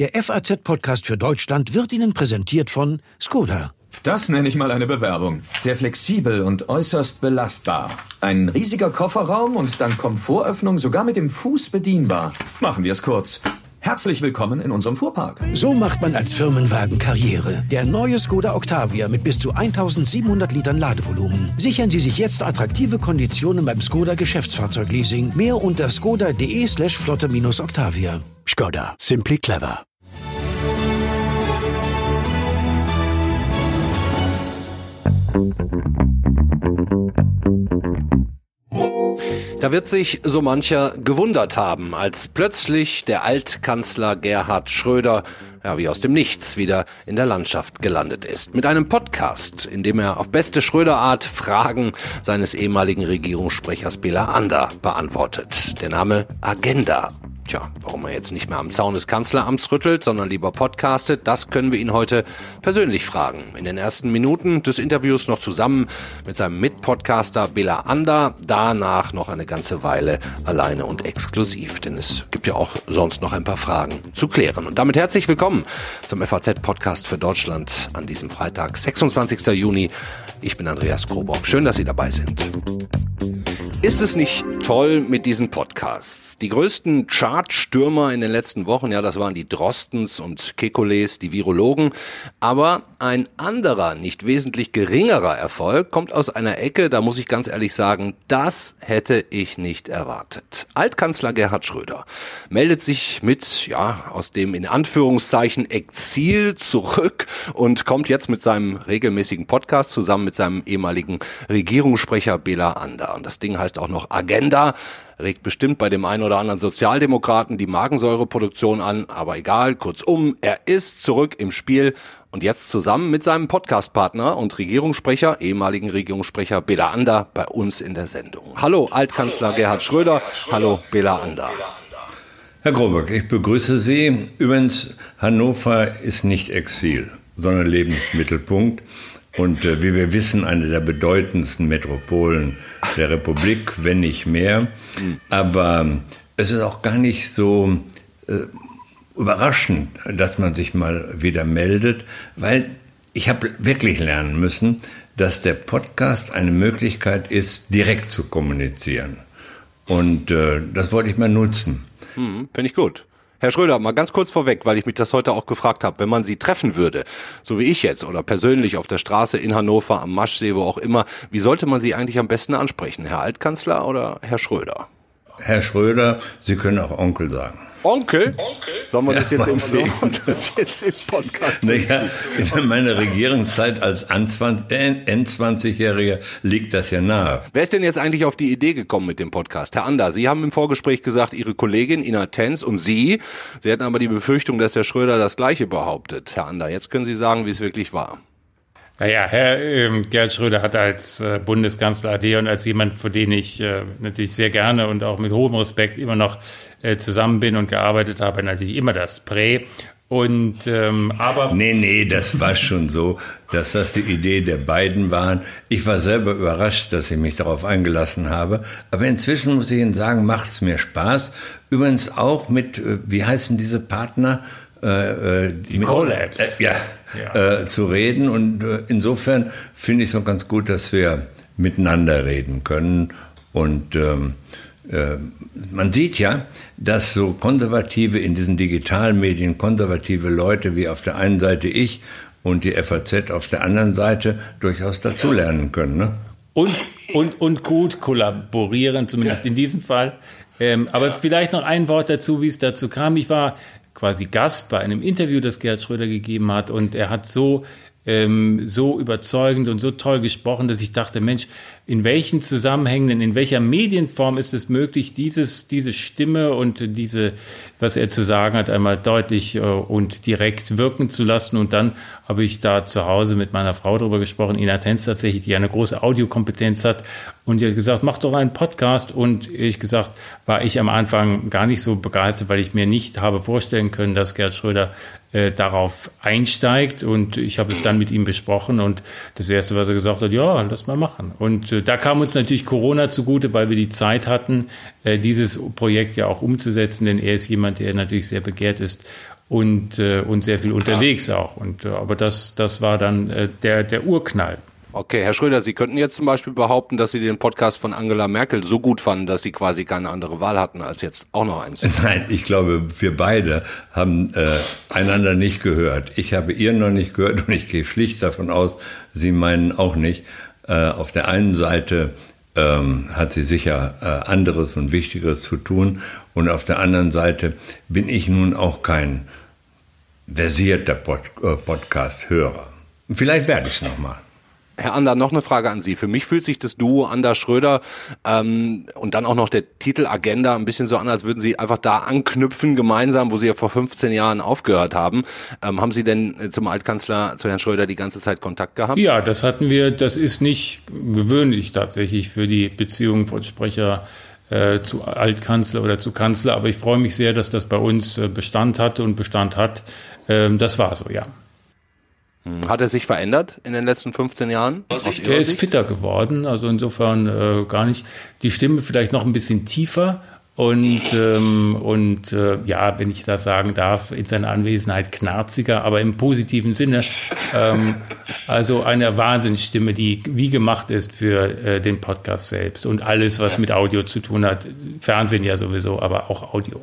Der FAZ-Podcast für Deutschland wird Ihnen präsentiert von Skoda. Das nenne ich mal eine Bewerbung. Sehr flexibel und äußerst belastbar. Ein riesiger Kofferraum und dann Komfortöffnung sogar mit dem Fuß bedienbar. Machen wir es kurz. Herzlich willkommen in unserem Fuhrpark. So macht man als Firmenwagen Karriere. Der neue Skoda Octavia mit bis zu 1700 Litern Ladevolumen. Sichern Sie sich jetzt attraktive Konditionen beim Skoda Geschäftsfahrzeugleasing. Mehr unter skoda.de slash flotte-octavia. Skoda. Simply clever. Da wird sich so mancher gewundert haben, als plötzlich der Altkanzler Gerhard Schröder ja, wie aus dem Nichts wieder in der Landschaft gelandet ist. Mit einem Podcast, in dem er auf beste Schröder-Art Fragen seines ehemaligen Regierungssprechers Bela Ander beantwortet. Der Name Agenda Tja, warum er jetzt nicht mehr am Zaun des Kanzleramts rüttelt, sondern lieber podcastet, das können wir ihn heute persönlich fragen. In den ersten Minuten des Interviews noch zusammen mit seinem Mitpodcaster Bela Ander, danach noch eine ganze Weile alleine und exklusiv, denn es gibt ja auch sonst noch ein paar Fragen zu klären. Und damit herzlich willkommen zum FAZ-Podcast für Deutschland an diesem Freitag, 26. Juni. Ich bin Andreas Krobock. Schön, dass Sie dabei sind. Ist es nicht toll mit diesen Podcasts? Die größten Chartstürmer in den letzten Wochen, ja, das waren die Drostens und Kekules, die Virologen. Aber ein anderer, nicht wesentlich geringerer Erfolg kommt aus einer Ecke, da muss ich ganz ehrlich sagen, das hätte ich nicht erwartet. Altkanzler Gerhard Schröder meldet sich mit, ja, aus dem in Anführungszeichen Exil zurück und kommt jetzt mit seinem regelmäßigen Podcast zusammen mit seinem ehemaligen Regierungssprecher Bela Ander. Und das Ding heißt auch noch Agenda regt bestimmt bei dem einen oder anderen Sozialdemokraten die Magensäureproduktion an, aber egal, kurzum, er ist zurück im Spiel und jetzt zusammen mit seinem Podcastpartner und Regierungssprecher, ehemaligen Regierungssprecher Bela Ander bei uns in der Sendung. Hallo Altkanzler Gerhard Schröder, hallo Bela Ander. Herr Groberg, ich begrüße Sie. Übrigens, Hannover ist nicht Exil, sondern Lebensmittelpunkt und äh, wie wir wissen, eine der bedeutendsten Metropolen der Republik, wenn nicht mehr. Aber es ist auch gar nicht so äh, überraschend, dass man sich mal wieder meldet, weil ich habe wirklich lernen müssen, dass der Podcast eine Möglichkeit ist, direkt zu kommunizieren. Und äh, das wollte ich mal nutzen. Hm, Finde ich gut. Herr Schröder, mal ganz kurz vorweg, weil ich mich das heute auch gefragt habe. Wenn man Sie treffen würde, so wie ich jetzt oder persönlich auf der Straße in Hannover, am Maschsee, wo auch immer, wie sollte man Sie eigentlich am besten ansprechen? Herr Altkanzler oder Herr Schröder? Herr Schröder, Sie können auch Onkel sagen. Onkel? Onkel? Sollen wir das, jetzt im, das jetzt im Podcast naja, In meiner Regierungszeit als N20-Jähriger liegt das ja nahe. Wer ist denn jetzt eigentlich auf die Idee gekommen mit dem Podcast? Herr Ander, Sie haben im Vorgespräch gesagt, Ihre Kollegin Ina Tenz und Sie, Sie hatten aber die Befürchtung, dass Herr Schröder das Gleiche behauptet. Herr Ander, jetzt können Sie sagen, wie es wirklich war. Naja, Herr ähm, Gerhard Schröder hat als äh, Bundeskanzler AD und als jemand, für den ich äh, natürlich sehr gerne und auch mit hohem Respekt immer noch äh, zusammen bin und gearbeitet habe, natürlich immer das Prä. Und ähm, aber nee, nee, das war schon so, dass das die Idee der beiden waren. Ich war selber überrascht, dass ich mich darauf eingelassen habe. Aber inzwischen muss ich Ihnen sagen, macht es mir Spaß. Übrigens auch mit, äh, wie heißen diese Partner? Äh, äh die Collabs. Äh, ja, ja. Äh, zu reden. Und äh, insofern finde ich es auch ganz gut, dass wir miteinander reden können. Und ähm, äh, man sieht ja, dass so konservative in diesen Digitalmedien, konservative Leute wie auf der einen Seite ich und die FAZ auf der anderen Seite durchaus dazulernen können. Ne? Und, und, und gut kollaborieren, zumindest ja. in diesem Fall. Ähm, aber ja. vielleicht noch ein Wort dazu, wie es dazu kam. Ich war quasi Gast bei einem Interview, das Gerhard Schröder gegeben hat und er hat so ähm, so überzeugend und so toll gesprochen, dass ich dachte, Mensch, in welchen Zusammenhängen, in welcher Medienform ist es möglich, dieses, diese Stimme und diese, was er zu sagen hat, einmal deutlich äh, und direkt wirken zu lassen. Und dann habe ich da zu Hause mit meiner Frau darüber gesprochen, Ina Tenz tatsächlich, die eine große Audiokompetenz hat. Und die hat gesagt, mach doch einen Podcast. Und ich gesagt, war ich am Anfang gar nicht so begeistert, weil ich mir nicht habe vorstellen können, dass Gerd Schröder äh, darauf einsteigt. Und ich habe es dann mit ihm besprochen. Und das Erste, was er gesagt hat, ja, lass mal machen. Und äh, da kam uns natürlich Corona zugute, weil wir die Zeit hatten, äh, dieses Projekt ja auch umzusetzen. Denn er ist jemand, der natürlich sehr begehrt ist und, äh, und sehr viel unterwegs auch. Und, äh, aber das, das war dann äh, der, der Urknall. Okay, Herr Schröder, Sie könnten jetzt zum Beispiel behaupten, dass Sie den Podcast von Angela Merkel so gut fanden, dass Sie quasi keine andere Wahl hatten, als jetzt auch noch eins. Nein, ich glaube, wir beide haben äh, einander nicht gehört. Ich habe ihr noch nicht gehört und ich gehe schlicht davon aus, Sie meinen auch nicht. Äh, auf der einen Seite ähm, hat sie sicher äh, anderes und Wichtigeres zu tun und auf der anderen Seite bin ich nun auch kein versierter Pod äh, Podcast-Hörer. Vielleicht werde ich es nochmal. Herr Ander, noch eine Frage an Sie. Für mich fühlt sich das Duo Ander Schröder ähm, und dann auch noch der Titel Agenda ein bisschen so an, als würden Sie einfach da anknüpfen, gemeinsam, wo Sie ja vor 15 Jahren aufgehört haben. Ähm, haben Sie denn zum Altkanzler, zu Herrn Schröder, die ganze Zeit Kontakt gehabt? Ja, das hatten wir. Das ist nicht gewöhnlich tatsächlich für die Beziehung von Sprecher äh, zu Altkanzler oder zu Kanzler. Aber ich freue mich sehr, dass das bei uns äh, Bestand hatte und Bestand hat. Ähm, das war so, ja. Hm. Hat er sich verändert in den letzten 15 Jahren? Er ist fitter geworden, also insofern äh, gar nicht. Die Stimme vielleicht noch ein bisschen tiefer und, ähm, und äh, ja, wenn ich das sagen darf, in seiner Anwesenheit knarziger, aber im positiven Sinne. Ähm, also eine Wahnsinnsstimme, die wie gemacht ist für äh, den Podcast selbst und alles, was mit Audio zu tun hat. Fernsehen ja sowieso, aber auch Audio.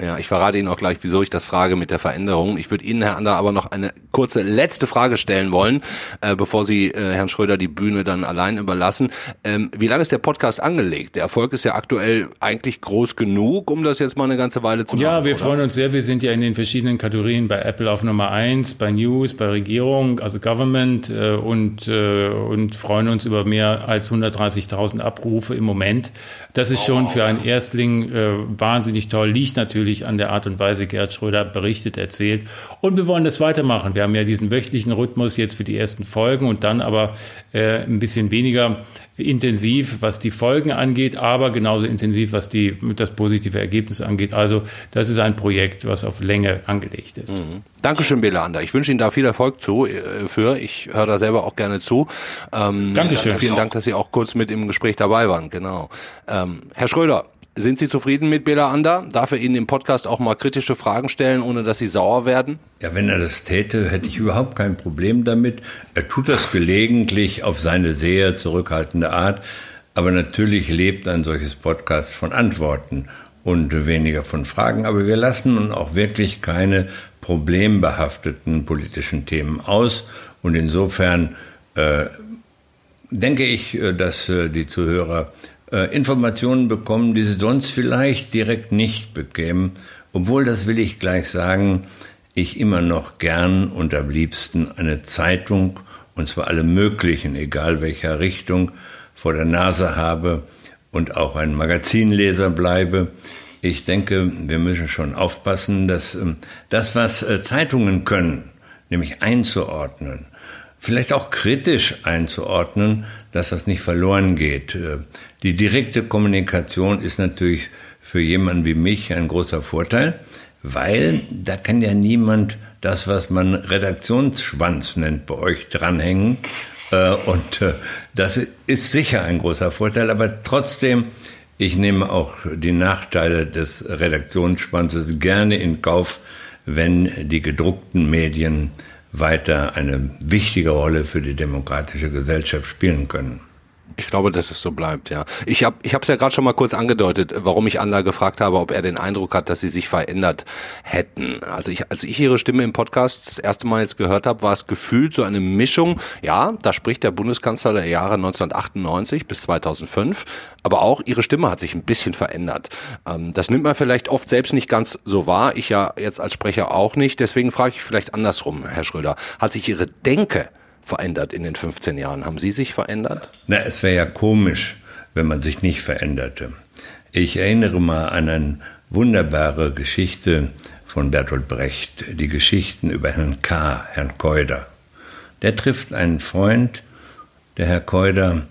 Ja, ich verrate Ihnen auch gleich, wieso ich das frage mit der Veränderung. Ich würde Ihnen, Herr Ander, aber noch eine kurze letzte Frage stellen wollen, äh, bevor Sie äh, Herrn Schröder die Bühne dann allein überlassen. Ähm, wie lange ist der Podcast angelegt? Der Erfolg ist ja aktuell eigentlich groß genug, um das jetzt mal eine ganze Weile zu machen. Ja, wir oder? freuen uns sehr. Wir sind ja in den verschiedenen Kategorien bei Apple auf Nummer eins, bei News, bei Regierung, also Government äh, und, äh, und freuen uns über mehr als 130.000 Abrufe im Moment. Das ist schon für einen Erstling äh, wahnsinnig toll, liegt natürlich an der Art und Weise, Gerd Schröder berichtet, erzählt. Und wir wollen das weitermachen. Wir haben ja diesen wöchentlichen Rhythmus jetzt für die ersten Folgen und dann aber äh, ein bisschen weniger intensiv, was die Folgen angeht, aber genauso intensiv, was die, das positive Ergebnis angeht. Also das ist ein Projekt, was auf Länge angelegt ist. Mhm. Dankeschön, Belander. Ich wünsche Ihnen da viel Erfolg zu, äh, für. Ich höre da selber auch gerne zu. Ähm, Dankeschön. Vielen Dank, dass Sie auch kurz mit im Gespräch dabei waren. Genau. Ähm, Herr Schröder, sind Sie zufrieden mit Bela Ander? Darf er Ihnen im Podcast auch mal kritische Fragen stellen, ohne dass Sie sauer werden? Ja, wenn er das täte, hätte ich überhaupt kein Problem damit. Er tut das gelegentlich auf seine sehr zurückhaltende Art. Aber natürlich lebt ein solches Podcast von Antworten und weniger von Fragen. Aber wir lassen nun auch wirklich keine problembehafteten politischen Themen aus. Und insofern äh, denke ich, äh, dass äh, die Zuhörer äh, Informationen bekommen, die sie sonst vielleicht direkt nicht bekämen. Obwohl, das will ich gleich sagen, ich immer noch gern und am liebsten eine Zeitung, und zwar alle möglichen, egal welcher Richtung, vor der Nase habe und auch ein Magazinleser bleibe. Ich denke, wir müssen schon aufpassen, dass ähm, das, was äh, Zeitungen können, nämlich einzuordnen, vielleicht auch kritisch einzuordnen, dass das nicht verloren geht. Äh, die direkte Kommunikation ist natürlich für jemanden wie mich ein großer Vorteil, weil da kann ja niemand das, was man Redaktionsschwanz nennt, bei euch dranhängen. Äh, und äh, das ist sicher ein großer Vorteil, aber trotzdem, ich nehme auch die Nachteile des Redaktionsschwanzes gerne in Kauf, wenn die gedruckten Medien weiter eine wichtige Rolle für die demokratische Gesellschaft spielen können. Ich glaube, dass es so bleibt, ja. Ich habe ich es ja gerade schon mal kurz angedeutet, warum ich Anna gefragt habe, ob er den Eindruck hat, dass sie sich verändert hätten. Also ich, als ich ihre Stimme im Podcast das erste Mal jetzt gehört habe, war es gefühlt so eine Mischung. Ja, da spricht der Bundeskanzler der Jahre 1998 bis 2005, aber auch ihre Stimme hat sich ein bisschen verändert. Ähm, das nimmt man vielleicht oft selbst nicht ganz so wahr. Ich ja jetzt als Sprecher auch nicht. Deswegen frage ich vielleicht andersrum, Herr Schröder. Hat sich Ihre Denke verändert in den 15 Jahren? Haben Sie sich verändert? Na, es wäre ja komisch, wenn man sich nicht veränderte. Ich erinnere mal an eine wunderbare Geschichte von Bertolt Brecht, die Geschichten über Herrn K., Herrn Keuder. Der trifft einen Freund, der Herr Keuder,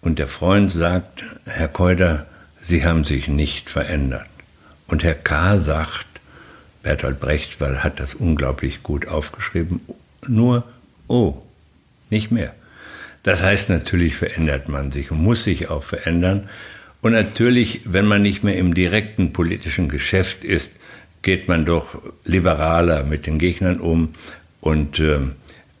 und der Freund sagt, Herr Keuder, Sie haben sich nicht verändert. Und Herr K. sagt, Bertolt Brecht hat das unglaublich gut aufgeschrieben, nur, oh, nicht mehr. Das heißt, natürlich verändert man sich und muss sich auch verändern. Und natürlich, wenn man nicht mehr im direkten politischen Geschäft ist, geht man doch liberaler mit den Gegnern um und äh,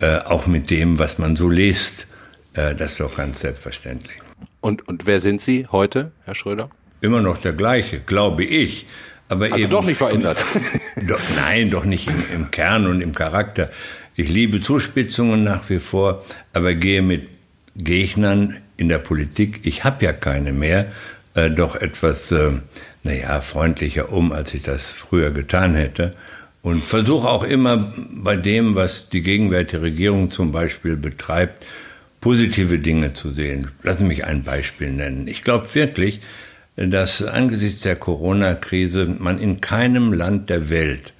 äh, auch mit dem, was man so liest. Äh, das ist doch ganz selbstverständlich. Und, und wer sind Sie heute, Herr Schröder? Immer noch der gleiche, glaube ich. Aber also eben, doch nicht verändert. Doch, nein, doch nicht im, im Kern und im Charakter. Ich liebe Zuspitzungen nach wie vor, aber gehe mit Gegnern in der Politik, ich habe ja keine mehr, äh, doch etwas, äh, naja, freundlicher um, als ich das früher getan hätte. Und versuche auch immer bei dem, was die gegenwärtige Regierung zum Beispiel betreibt, positive Dinge zu sehen. Lassen Sie mich ein Beispiel nennen. Ich glaube wirklich, dass angesichts der Corona-Krise man in keinem Land der Welt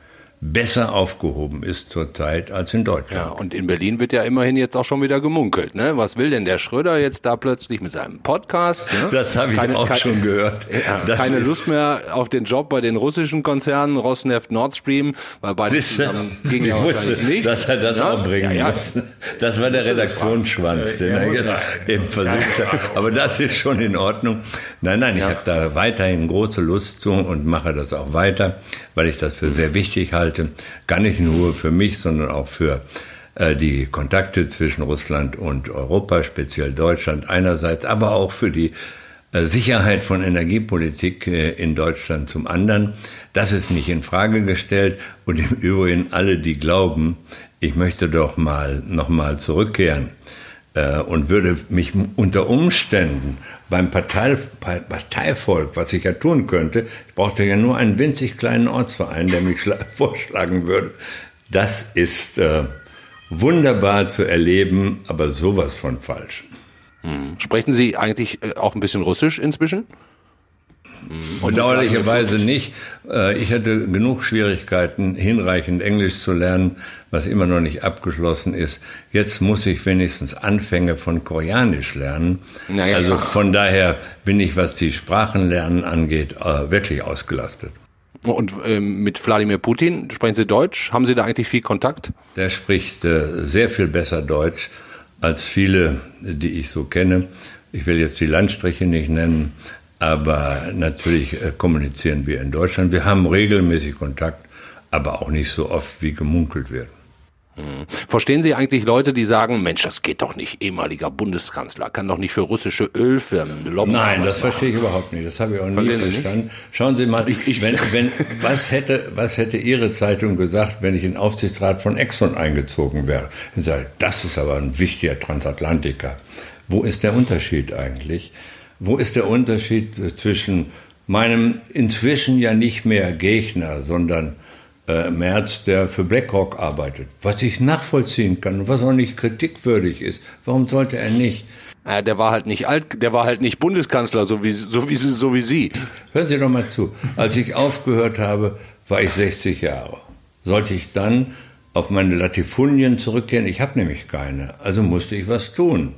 besser aufgehoben ist zurzeit als in Deutschland. Ja, und in Berlin wird ja immerhin jetzt auch schon wieder gemunkelt. Ne? Was will denn der Schröder jetzt da plötzlich mit seinem Podcast? Ne? Das habe ich keine, auch keine, schon gehört. Ja, keine Lust mehr auf den Job bei den russischen Konzernen Rosneft, Nord Stream, weil beide zusammen ging ja wusste, nicht. dass er das ja? auch bringen ja, muss. Das war der Redaktionsschwanz, den er eben versucht hat. Aber das ist schon in Ordnung. Nein, nein, ich habe da weiterhin große Lust zu und mache das auch weiter, weil ich das für sehr wichtig halte halte, gar nicht nur für mich, sondern auch für äh, die Kontakte zwischen Russland und Europa, speziell Deutschland einerseits, aber auch für die äh, Sicherheit von Energiepolitik äh, in Deutschland zum anderen. Das ist nicht in Frage gestellt und im Übrigen alle, die glauben, ich möchte doch mal noch mal zurückkehren und würde mich unter Umständen beim Partei, Parteivolk, was ich ja tun könnte, ich brauchte ja nur einen winzig kleinen Ortsverein, der mich vorschlagen würde. Das ist äh, wunderbar zu erleben, aber sowas von falsch. Hm. Sprechen Sie eigentlich äh, auch ein bisschen Russisch inzwischen? Bedauerlicherweise nicht. Äh, ich hatte genug Schwierigkeiten, hinreichend Englisch zu lernen, was immer noch nicht abgeschlossen ist. Jetzt muss ich wenigstens Anfänge von Koreanisch lernen. Naja, also von daher bin ich, was die Sprachenlernen angeht, äh, wirklich ausgelastet. Und ähm, mit Wladimir Putin sprechen Sie Deutsch? Haben Sie da eigentlich viel Kontakt? Der spricht äh, sehr viel besser Deutsch als viele, die ich so kenne. Ich will jetzt die Landstriche nicht nennen, aber natürlich äh, kommunizieren wir in Deutschland. Wir haben regelmäßig Kontakt, aber auch nicht so oft, wie gemunkelt wird. Hm. Verstehen Sie eigentlich Leute, die sagen, Mensch, das geht doch nicht, ehemaliger Bundeskanzler, kann doch nicht für russische Ölfirmen lobbyen? Nein, das verstehe ich überhaupt nicht. Das habe ich auch nie verstanden. Schauen Sie mal, ich, ich, wenn, wenn, was, hätte, was hätte Ihre Zeitung gesagt, wenn ich in den Aufsichtsrat von Exxon eingezogen wäre? Ich sage, das ist aber ein wichtiger Transatlantiker. Wo ist der Unterschied eigentlich? Wo ist der Unterschied zwischen meinem inzwischen ja nicht mehr Gegner, sondern äh, Merz, der für BlackRock arbeitet, was ich nachvollziehen kann und was auch nicht kritikwürdig ist. Warum sollte er nicht? Ja, der war halt nicht alt, der war halt nicht Bundeskanzler, so wie, so wie, so wie Sie. Hören Sie doch mal zu. Als ich aufgehört habe, war ich 60 Jahre. Sollte ich dann auf meine Latifundien zurückkehren? Ich habe nämlich keine. Also musste ich was tun.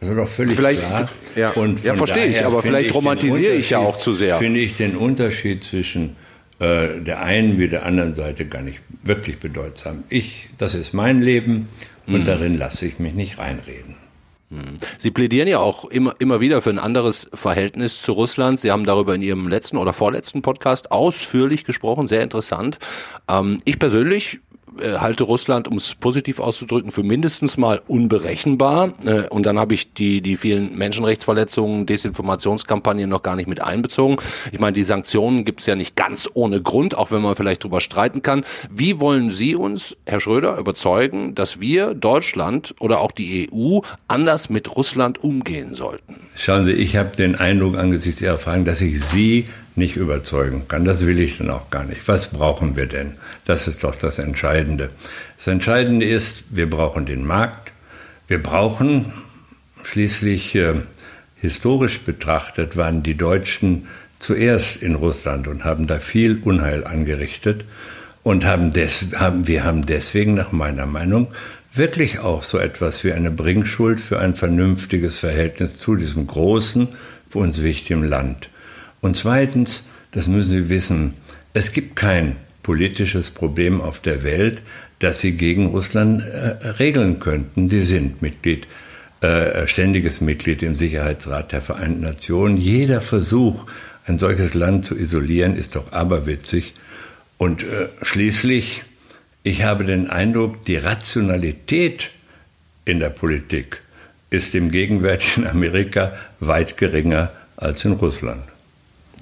Das ist doch völlig vielleicht, klar. Ja, und ja verstehe ich, aber vielleicht romantisiere ich ja auch zu sehr. Finde ich den Unterschied zwischen äh, der einen wie der anderen Seite gar nicht wirklich bedeutsam. Ich, das ist mein Leben und mhm. darin lasse ich mich nicht reinreden. Mhm. Sie plädieren ja auch immer, immer wieder für ein anderes Verhältnis zu Russland. Sie haben darüber in Ihrem letzten oder vorletzten Podcast ausführlich gesprochen, sehr interessant. Ähm, ich persönlich äh, halte Russland, um es positiv auszudrücken, für mindestens mal unberechenbar. Äh, und dann habe ich die, die vielen Menschenrechtsverletzungen, Desinformationskampagnen noch gar nicht mit einbezogen. Ich meine, die Sanktionen gibt es ja nicht ganz ohne Grund, auch wenn man vielleicht darüber streiten kann. Wie wollen Sie uns, Herr Schröder, überzeugen, dass wir, Deutschland oder auch die EU, anders mit Russland umgehen sollten? Schauen Sie, ich habe den Eindruck angesichts Ihrer Fragen, dass ich Sie nicht überzeugen kann. Das will ich dann auch gar nicht. Was brauchen wir denn? Das ist doch das Entscheidende. Das Entscheidende ist, wir brauchen den Markt. Wir brauchen schließlich äh, historisch betrachtet waren die Deutschen zuerst in Russland und haben da viel Unheil angerichtet und haben, des, haben wir haben deswegen nach meiner Meinung wirklich auch so etwas wie eine Bringschuld für ein vernünftiges Verhältnis zu diesem großen, für uns wichtigen Land. Und zweitens, das müssen Sie wissen, es gibt kein politisches Problem auf der Welt, das Sie gegen Russland äh, regeln könnten. Die sind Mitglied, äh, ständiges Mitglied im Sicherheitsrat der Vereinten Nationen. Jeder Versuch, ein solches Land zu isolieren, ist doch aberwitzig. Und äh, schließlich, ich habe den Eindruck, die Rationalität in der Politik ist im gegenwärtigen Amerika weit geringer als in Russland.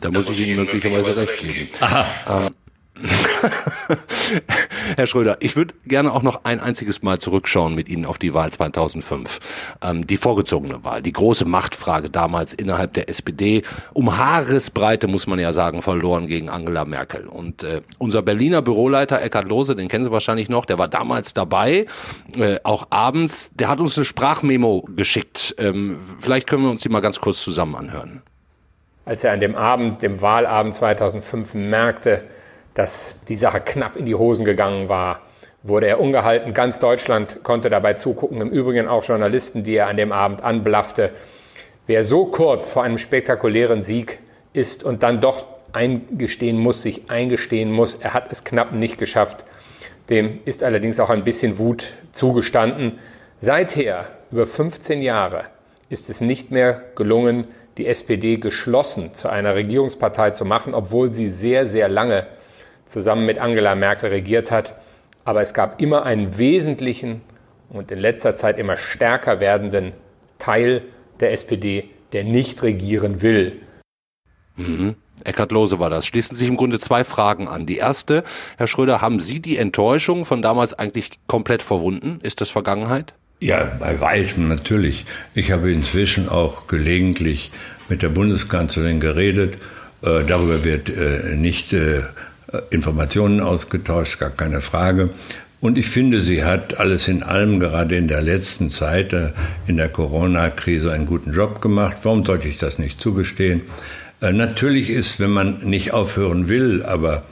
Da muss ich Ihnen möglicherweise recht geben. Aha. Ähm, Herr Schröder, ich würde gerne auch noch ein einziges Mal zurückschauen mit Ihnen auf die Wahl 2005. Ähm, die vorgezogene Wahl, die große Machtfrage damals innerhalb der SPD. Um Haaresbreite, muss man ja sagen, verloren gegen Angela Merkel. Und äh, unser Berliner Büroleiter Eckhard Lohse, den kennen Sie wahrscheinlich noch, der war damals dabei, äh, auch abends. Der hat uns eine Sprachmemo geschickt. Ähm, vielleicht können wir uns die mal ganz kurz zusammen anhören. Als er an dem Abend, dem Wahlabend 2005 merkte, dass die Sache knapp in die Hosen gegangen war, wurde er ungehalten. Ganz Deutschland konnte dabei zugucken, im Übrigen auch Journalisten, die er an dem Abend anblaffte. Wer so kurz vor einem spektakulären Sieg ist und dann doch eingestehen muss, sich eingestehen muss, er hat es knapp nicht geschafft, dem ist allerdings auch ein bisschen Wut zugestanden. Seither, über 15 Jahre, ist es nicht mehr gelungen, die SPD geschlossen zu einer Regierungspartei zu machen, obwohl sie sehr, sehr lange zusammen mit Angela Merkel regiert hat. Aber es gab immer einen wesentlichen und in letzter Zeit immer stärker werdenden Teil der SPD, der nicht regieren will. Mhm. Eckhard Lose war das. Schließen sich im Grunde zwei Fragen an. Die erste, Herr Schröder, haben Sie die Enttäuschung von damals eigentlich komplett verwunden? Ist das Vergangenheit? Ja, bei weitem natürlich. Ich habe inzwischen auch gelegentlich mit der Bundeskanzlerin geredet. Äh, darüber wird äh, nicht äh, Informationen ausgetauscht, gar keine Frage. Und ich finde, sie hat alles in allem gerade in der letzten Zeit, äh, in der Corona-Krise, einen guten Job gemacht. Warum sollte ich das nicht zugestehen? Äh, natürlich ist, wenn man nicht aufhören will, aber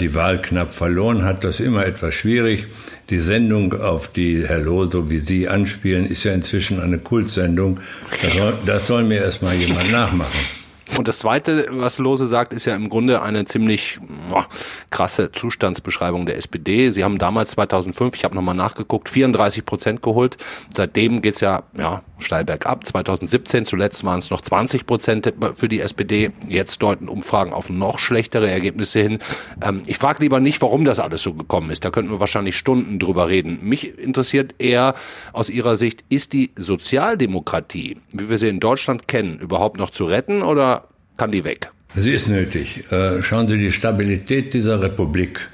die Wahl knapp verloren hat, das immer etwas schwierig. Die Sendung, auf die Herr Loso wie Sie anspielen, ist ja inzwischen eine Kultsendung. Das soll, das soll mir erstmal jemand nachmachen. Und das Zweite, was Lose sagt, ist ja im Grunde eine ziemlich boah, krasse Zustandsbeschreibung der SPD. Sie haben damals 2005, ich habe nochmal nachgeguckt, 34 Prozent geholt. Seitdem geht's ja, ja steil bergab. 2017 zuletzt waren es noch 20 Prozent für die SPD. Jetzt deuten Umfragen auf noch schlechtere Ergebnisse hin. Ähm, ich frage lieber nicht, warum das alles so gekommen ist. Da könnten wir wahrscheinlich Stunden drüber reden. Mich interessiert eher aus Ihrer Sicht, ist die Sozialdemokratie, wie wir sie in Deutschland kennen, überhaupt noch zu retten oder kann die weg? Sie ist nötig. Äh, schauen Sie, die Stabilität dieser Republik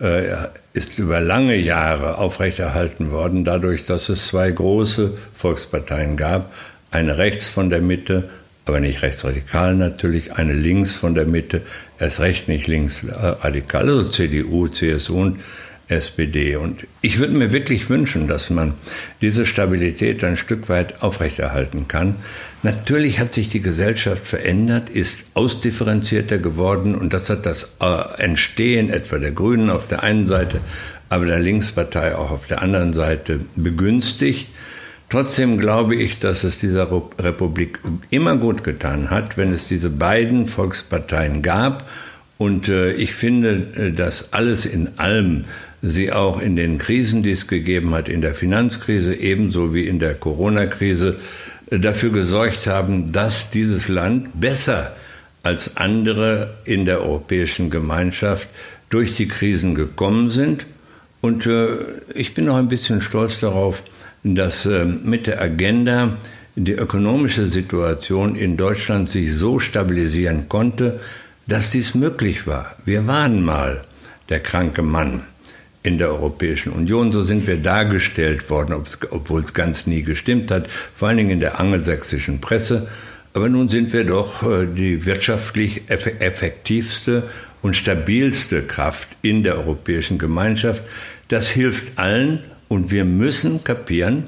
äh, ist über lange Jahre aufrechterhalten worden, dadurch, dass es zwei große Volksparteien gab. Eine rechts von der Mitte, aber nicht rechtsradikal natürlich, eine links von der Mitte, erst recht nicht linksradikal, also CDU, CSU und SPD. Und ich würde mir wirklich wünschen, dass man diese Stabilität ein Stück weit aufrechterhalten kann. Natürlich hat sich die Gesellschaft verändert, ist ausdifferenzierter geworden und das hat das äh, Entstehen etwa der Grünen auf der einen Seite, aber der Linkspartei auch auf der anderen Seite begünstigt. Trotzdem glaube ich, dass es dieser Republik immer gut getan hat, wenn es diese beiden Volksparteien gab. Und äh, ich finde, äh, dass alles in allem sie auch in den Krisen, die es gegeben hat, in der Finanzkrise ebenso wie in der Corona-Krise, äh, dafür gesorgt haben, dass dieses Land besser als andere in der europäischen Gemeinschaft durch die Krisen gekommen sind. Und äh, ich bin auch ein bisschen stolz darauf, dass äh, mit der Agenda die ökonomische Situation in Deutschland sich so stabilisieren konnte, dass dies möglich war. Wir waren mal der kranke Mann in der Europäischen Union. So sind wir dargestellt worden, obwohl es ganz nie gestimmt hat, vor allen Dingen in der angelsächsischen Presse. Aber nun sind wir doch äh, die wirtschaftlich effektivste und stabilste Kraft in der Europäischen Gemeinschaft. Das hilft allen und wir müssen kapieren,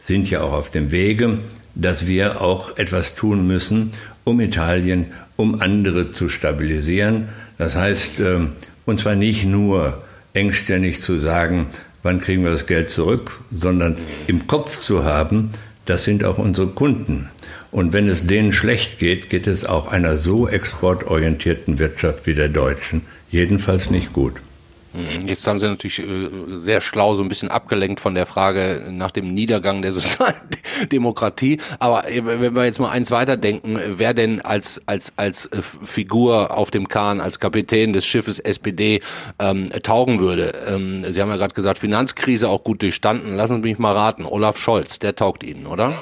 sind ja auch auf dem Wege, dass wir auch etwas tun müssen, um Italien, um andere zu stabilisieren. Das heißt, äh, und zwar nicht nur engständig zu sagen, wann kriegen wir das Geld zurück, sondern im Kopf zu haben, das sind auch unsere Kunden. Und wenn es denen schlecht geht, geht es auch einer so exportorientierten Wirtschaft wie der deutschen jedenfalls nicht gut. Mhm. Jetzt haben Sie natürlich äh, sehr schlau so ein bisschen abgelenkt von der Frage nach dem Niedergang der Sozialdemokratie. Aber äh, wenn wir jetzt mal eins weiterdenken, wer denn als, als, als äh, Figur auf dem Kahn, als Kapitän des Schiffes SPD ähm, taugen würde? Ähm, Sie haben ja gerade gesagt, Finanzkrise auch gut durchstanden. Lassen Sie mich mal raten. Olaf Scholz, der taugt Ihnen, oder?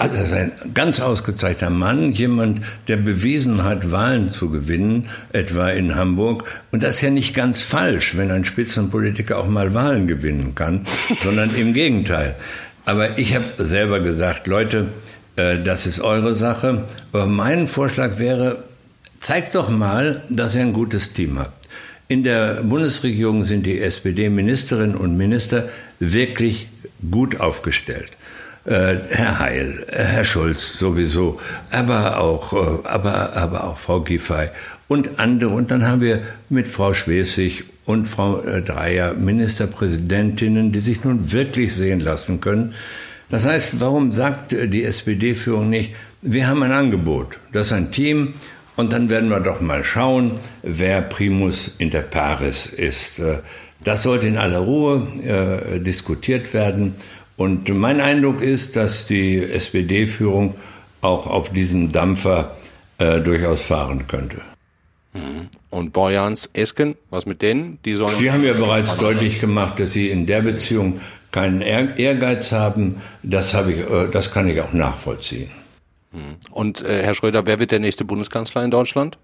Also er ist ein ganz ausgezeichneter Mann, jemand, der bewiesen hat, Wahlen zu gewinnen, etwa in Hamburg. Und das ist ja nicht ganz falsch, wenn ein Spitzenpolitiker auch mal Wahlen gewinnen kann, sondern im Gegenteil. Aber ich habe selber gesagt, Leute, äh, das ist eure Sache. Aber mein Vorschlag wäre, zeigt doch mal, dass ihr ein gutes Team habt. In der Bundesregierung sind die SPD-Ministerinnen und Minister wirklich gut aufgestellt. Äh, Herr Heil, äh, Herr Schulz sowieso, aber auch, äh, aber, aber auch Frau Giffey und andere. Und dann haben wir mit Frau Schwesig und Frau Dreier Ministerpräsidentinnen, die sich nun wirklich sehen lassen können. Das heißt, warum sagt die SPD-Führung nicht, wir haben ein Angebot, das ist ein Team und dann werden wir doch mal schauen, wer Primus inter pares ist. Das sollte in aller Ruhe äh, diskutiert werden und mein Eindruck ist, dass die SPD-Führung auch auf diesem Dampfer äh, durchaus fahren könnte. Mhm. Und Borjans, Esken, was mit denen? Die, sollen die haben ja bereits deutlich gemacht, dass sie in der Beziehung keinen Ehrgeiz haben. Das, habe ich, äh, das kann ich auch nachvollziehen. Mhm. Und äh, Herr Schröder, wer wird der nächste Bundeskanzler in Deutschland?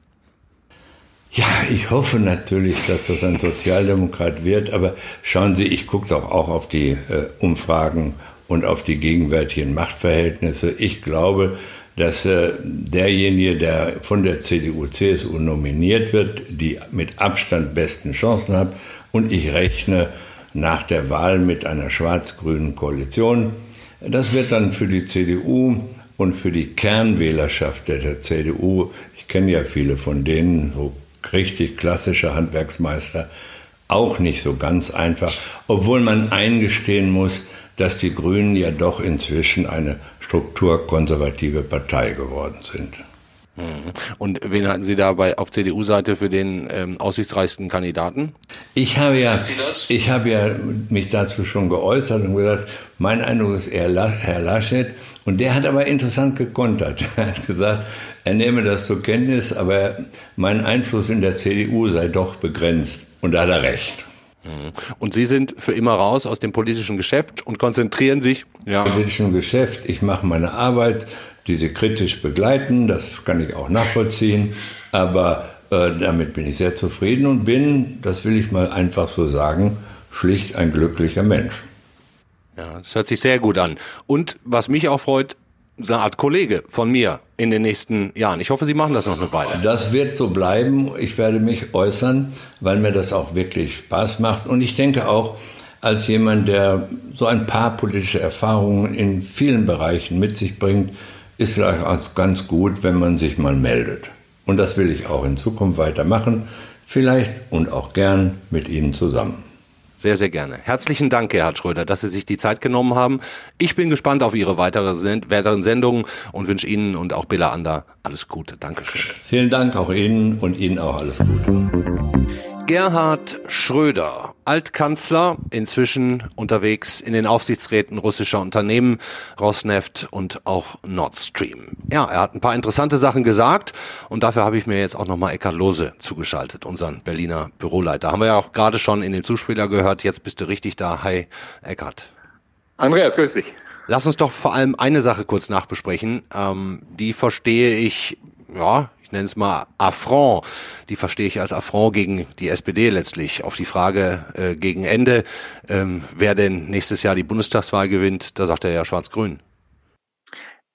Ja, ich hoffe natürlich, dass das ein Sozialdemokrat wird, aber schauen Sie, ich gucke doch auch auf die äh, Umfragen und auf die gegenwärtigen Machtverhältnisse. Ich glaube, dass äh, derjenige, der von der CDU, CSU nominiert wird, die mit Abstand besten Chancen hat. Und ich rechne nach der Wahl mit einer schwarz-grünen Koalition. Das wird dann für die CDU und für die Kernwählerschaft der, CDU, ich kenne ja viele von denen, so richtig klassische Handwerksmeister auch nicht so ganz einfach, obwohl man eingestehen muss, dass die Grünen ja doch inzwischen eine strukturkonservative Partei geworden sind. Mhm. Und wen hatten Sie dabei auf CDU-Seite für den ähm, aussichtsreichsten Kandidaten? Ich habe ja, ich habe ja mich dazu schon geäußert und gesagt, mein Eindruck ist eher Herr Laschet. Und der hat aber interessant gekontert. Er hat gesagt, er nehme das zur Kenntnis, aber mein Einfluss in der CDU sei doch begrenzt. Und da hat er recht. Mhm. Und Sie sind für immer raus aus dem politischen Geschäft und konzentrieren sich ja. politischen Geschäft. Ich mache meine Arbeit, die Sie kritisch begleiten, das kann ich auch nachvollziehen, aber äh, damit bin ich sehr zufrieden und bin, das will ich mal einfach so sagen, schlicht ein glücklicher Mensch. Ja, das hört sich sehr gut an. Und was mich auch freut, eine Art Kollege von mir in den nächsten Jahren. Ich hoffe, Sie machen das noch eine Weile. Das wird so bleiben. Ich werde mich äußern, weil mir das auch wirklich Spaß macht. Und ich denke auch, als jemand, der so ein paar politische Erfahrungen in vielen Bereichen mit sich bringt, ist vielleicht auch ganz gut, wenn man sich mal meldet. Und das will ich auch in Zukunft weitermachen, vielleicht und auch gern mit Ihnen zusammen. Sehr, sehr gerne. Herzlichen Dank, Gerhard Schröder, dass Sie sich die Zeit genommen haben. Ich bin gespannt auf Ihre weitere Send weiteren Sendungen und wünsche Ihnen und auch Billa Ander alles Gute. Dankeschön. Vielen Dank auch Ihnen und Ihnen auch alles Gute. Gerhard Schröder, Altkanzler, inzwischen unterwegs in den Aufsichtsräten russischer Unternehmen, Rosneft und auch Nord Stream. Ja, er hat ein paar interessante Sachen gesagt und dafür habe ich mir jetzt auch nochmal Eckhard Lose zugeschaltet, unseren Berliner Büroleiter. Haben wir ja auch gerade schon in dem Zuspieler gehört, jetzt bist du richtig da. Hi, Eckhard. Andreas, grüß dich. Lass uns doch vor allem eine Sache kurz nachbesprechen. Ähm, die verstehe ich ja, ich nenne es mal Affront, die verstehe ich als Affront gegen die SPD letztlich. Auf die Frage äh, gegen Ende, ähm, wer denn nächstes Jahr die Bundestagswahl gewinnt, da sagt er ja schwarz-grün.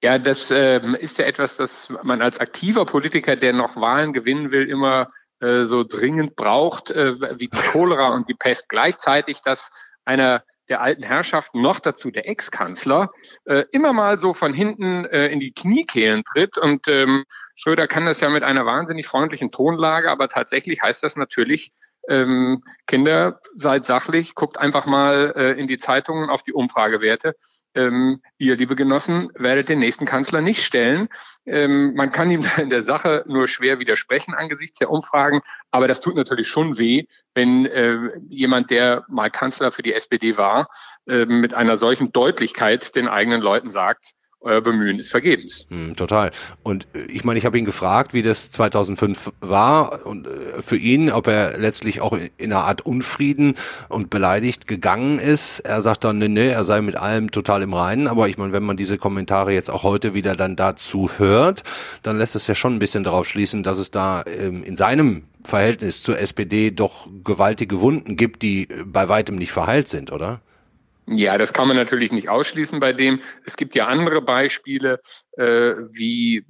Ja, das ähm, ist ja etwas, das man als aktiver Politiker, der noch Wahlen gewinnen will, immer äh, so dringend braucht, äh, wie die Cholera und die Pest gleichzeitig, dass einer der alten Herrschaften, noch dazu der Ex-Kanzler, äh, immer mal so von hinten äh, in die Kniekehlen tritt. Und ähm, Schröder kann das ja mit einer wahnsinnig freundlichen Tonlage, aber tatsächlich heißt das natürlich, ähm, Kinder, seid sachlich, guckt einfach mal äh, in die Zeitungen auf die Umfragewerte. Ähm, ihr, liebe Genossen, werdet den nächsten Kanzler nicht stellen. Ähm, man kann ihm in der Sache nur schwer widersprechen angesichts der Umfragen, aber das tut natürlich schon weh, wenn äh, jemand, der mal Kanzler für die SPD war, äh, mit einer solchen Deutlichkeit den eigenen Leuten sagt, euer Bemühen ist vergebens. Hm, total. Und äh, ich meine, ich habe ihn gefragt, wie das 2005 war und äh, für ihn, ob er letztlich auch in einer Art Unfrieden und beleidigt gegangen ist. Er sagt dann, nee, nee, er sei mit allem total im Reinen. Aber ich meine, wenn man diese Kommentare jetzt auch heute wieder dann dazu hört, dann lässt es ja schon ein bisschen darauf schließen, dass es da ähm, in seinem Verhältnis zur SPD doch gewaltige Wunden gibt, die bei weitem nicht verheilt sind, oder? Ja, das kann man natürlich nicht ausschließen bei dem. Es gibt ja andere Beispiele, äh, wie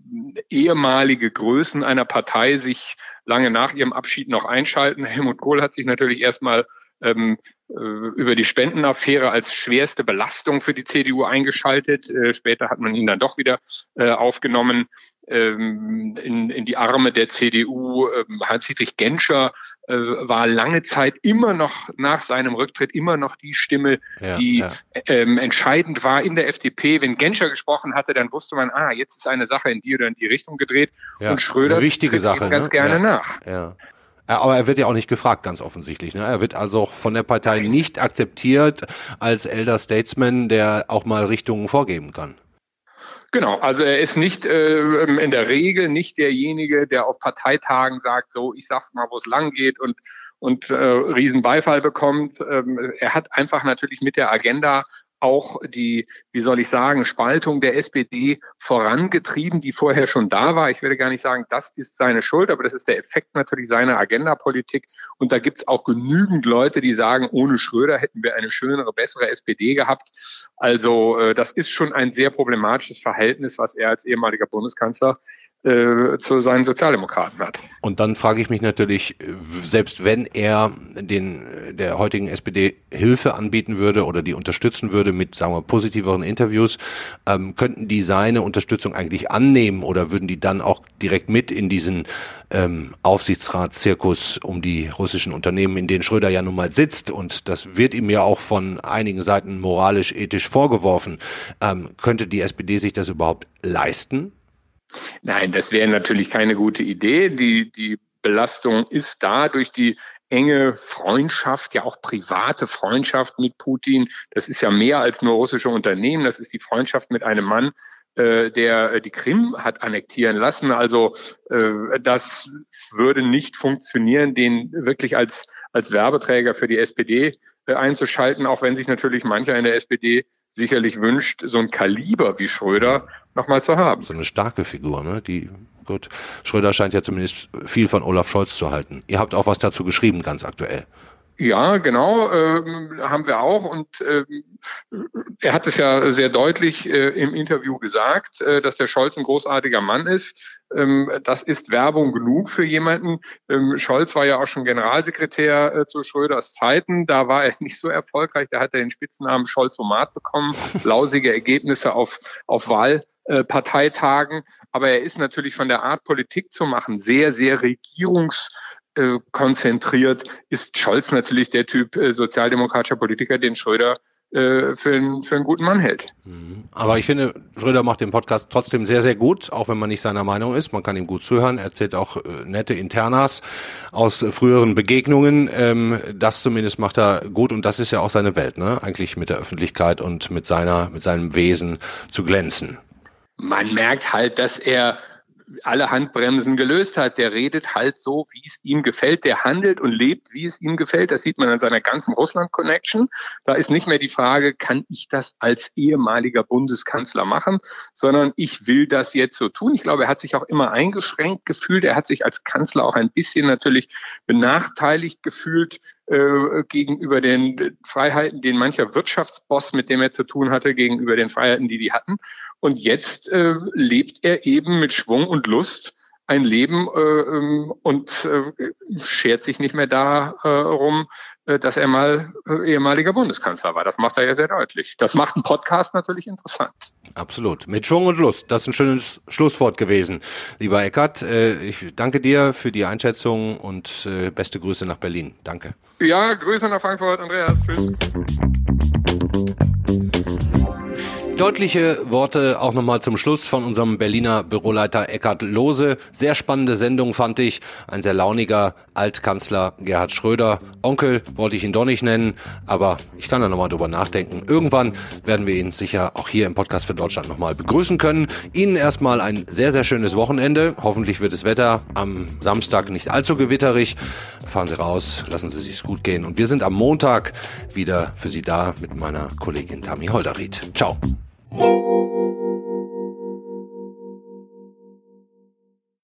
ehemalige Größen einer Partei sich lange nach ihrem Abschied noch einschalten. Helmut Kohl hat sich natürlich erstmal ähm, äh, über die Spendenaffäre als schwerste Belastung für die CDU eingeschaltet. Äh, später hat man ihn dann doch wieder äh, aufgenommen ähm, in, in die Arme der CDU. Ähm, Hans-Dietrich Genscher äh, war lange Zeit immer noch nach seinem Rücktritt immer noch die Stimme, ja, die ja. Ähm, entscheidend war in der FDP. Wenn Genscher gesprochen hatte, dann wusste man, ah, jetzt ist eine Sache in die oder in die Richtung gedreht. Ja, und Schröder eine wichtige Sache, ganz ne? gerne nach. Ja. Aber er wird ja auch nicht gefragt, ganz offensichtlich. Ne? Er wird also von der Partei nicht akzeptiert als Elder Statesman, der auch mal Richtungen vorgeben kann. Genau, also er ist nicht äh, in der Regel nicht derjenige, der auf Parteitagen sagt, so ich sag's mal, wo es lang geht und und äh, Riesenbeifall bekommt. Ähm, er hat einfach natürlich mit der Agenda auch die, wie soll ich sagen, Spaltung der SPD vorangetrieben, die vorher schon da war. Ich werde gar nicht sagen, das ist seine Schuld, aber das ist der Effekt natürlich seiner Agendapolitik. Und da gibt es auch genügend Leute, die sagen, ohne Schröder hätten wir eine schönere, bessere SPD gehabt. Also äh, das ist schon ein sehr problematisches Verhältnis, was er als ehemaliger Bundeskanzler äh, zu seinen Sozialdemokraten hat. Und dann frage ich mich natürlich, selbst wenn er den der heutigen SPD Hilfe anbieten würde oder die unterstützen würde mit, sagen wir, positiveren Interviews, ähm, könnten die seine Unterstützung eigentlich annehmen oder würden die dann auch direkt mit in diesen ähm, Aufsichtsratszirkus um die russischen Unternehmen, in denen Schröder ja nun mal sitzt und das wird ihm ja auch von einigen Seiten moralisch, ethisch vorgeworfen. Ähm, könnte die SPD sich das überhaupt leisten? Nein, das wäre natürlich keine gute Idee. Die, die Belastung ist da durch die enge Freundschaft, ja auch private Freundschaft mit Putin. Das ist ja mehr als nur russische Unternehmen. Das ist die Freundschaft mit einem Mann, äh, der die Krim hat annektieren lassen. Also äh, das würde nicht funktionieren, den wirklich als, als Werbeträger für die SPD äh, einzuschalten, auch wenn sich natürlich mancher in der SPD sicherlich wünscht, so ein Kaliber wie Schröder nochmal zu haben. So eine starke Figur, ne? Die, gut. Schröder scheint ja zumindest viel von Olaf Scholz zu halten. Ihr habt auch was dazu geschrieben, ganz aktuell. Ja, genau, äh, haben wir auch. Und äh, er hat es ja sehr deutlich äh, im Interview gesagt, äh, dass der Scholz ein großartiger Mann ist. Ähm, das ist Werbung genug für jemanden. Ähm, Scholz war ja auch schon Generalsekretär äh, zu Schröders Zeiten. Da war er nicht so erfolgreich. Da hat er den Spitznamen Scholzomat bekommen. Lausige Ergebnisse auf, auf Wahl. Äh, Parteitagen, aber er ist natürlich von der Art Politik zu machen sehr, sehr regierungs äh, konzentriert, ist Scholz natürlich der Typ äh, sozialdemokratischer Politiker, den Schröder äh, für, einen, für einen guten Mann hält. Mhm. Aber ich finde, Schröder macht den Podcast trotzdem sehr, sehr gut, auch wenn man nicht seiner Meinung ist. Man kann ihm gut zuhören. Er erzählt auch nette Internas aus früheren Begegnungen. Ähm, das zumindest macht er gut und das ist ja auch seine Welt, ne? Eigentlich mit der Öffentlichkeit und mit seiner, mit seinem Wesen zu glänzen. Man merkt halt, dass er alle Handbremsen gelöst hat. Der redet halt so, wie es ihm gefällt. Der handelt und lebt, wie es ihm gefällt. Das sieht man an seiner ganzen Russland-Connection. Da ist nicht mehr die Frage, kann ich das als ehemaliger Bundeskanzler machen, sondern ich will das jetzt so tun. Ich glaube, er hat sich auch immer eingeschränkt gefühlt. Er hat sich als Kanzler auch ein bisschen natürlich benachteiligt gefühlt äh, gegenüber den Freiheiten, den mancher Wirtschaftsboss, mit dem er zu tun hatte, gegenüber den Freiheiten, die die hatten. Und jetzt äh, lebt er eben mit Schwung und Lust ein Leben äh, ähm, und äh, schert sich nicht mehr darum, äh, dass er mal äh, ehemaliger Bundeskanzler war. Das macht er ja sehr deutlich. Das macht einen Podcast natürlich interessant. Absolut. Mit Schwung und Lust. Das ist ein schönes Schlusswort gewesen. Lieber Eckert, äh, ich danke dir für die Einschätzung und äh, beste Grüße nach Berlin. Danke. Ja, Grüße nach Frankfurt, Andreas. Tschüss. Deutliche Worte auch nochmal zum Schluss von unserem Berliner Büroleiter Eckhard Lohse. Sehr spannende Sendung fand ich. Ein sehr launiger Altkanzler Gerhard Schröder. Onkel wollte ich ihn doch nicht nennen, aber ich kann da nochmal drüber nachdenken. Irgendwann werden wir ihn sicher auch hier im Podcast für Deutschland nochmal begrüßen können. Ihnen erstmal ein sehr, sehr schönes Wochenende. Hoffentlich wird das Wetter am Samstag nicht allzu gewitterig. Fahren Sie raus, lassen Sie sich's gut gehen. Und wir sind am Montag wieder für Sie da mit meiner Kollegin Tami Holderried. Ciao. Música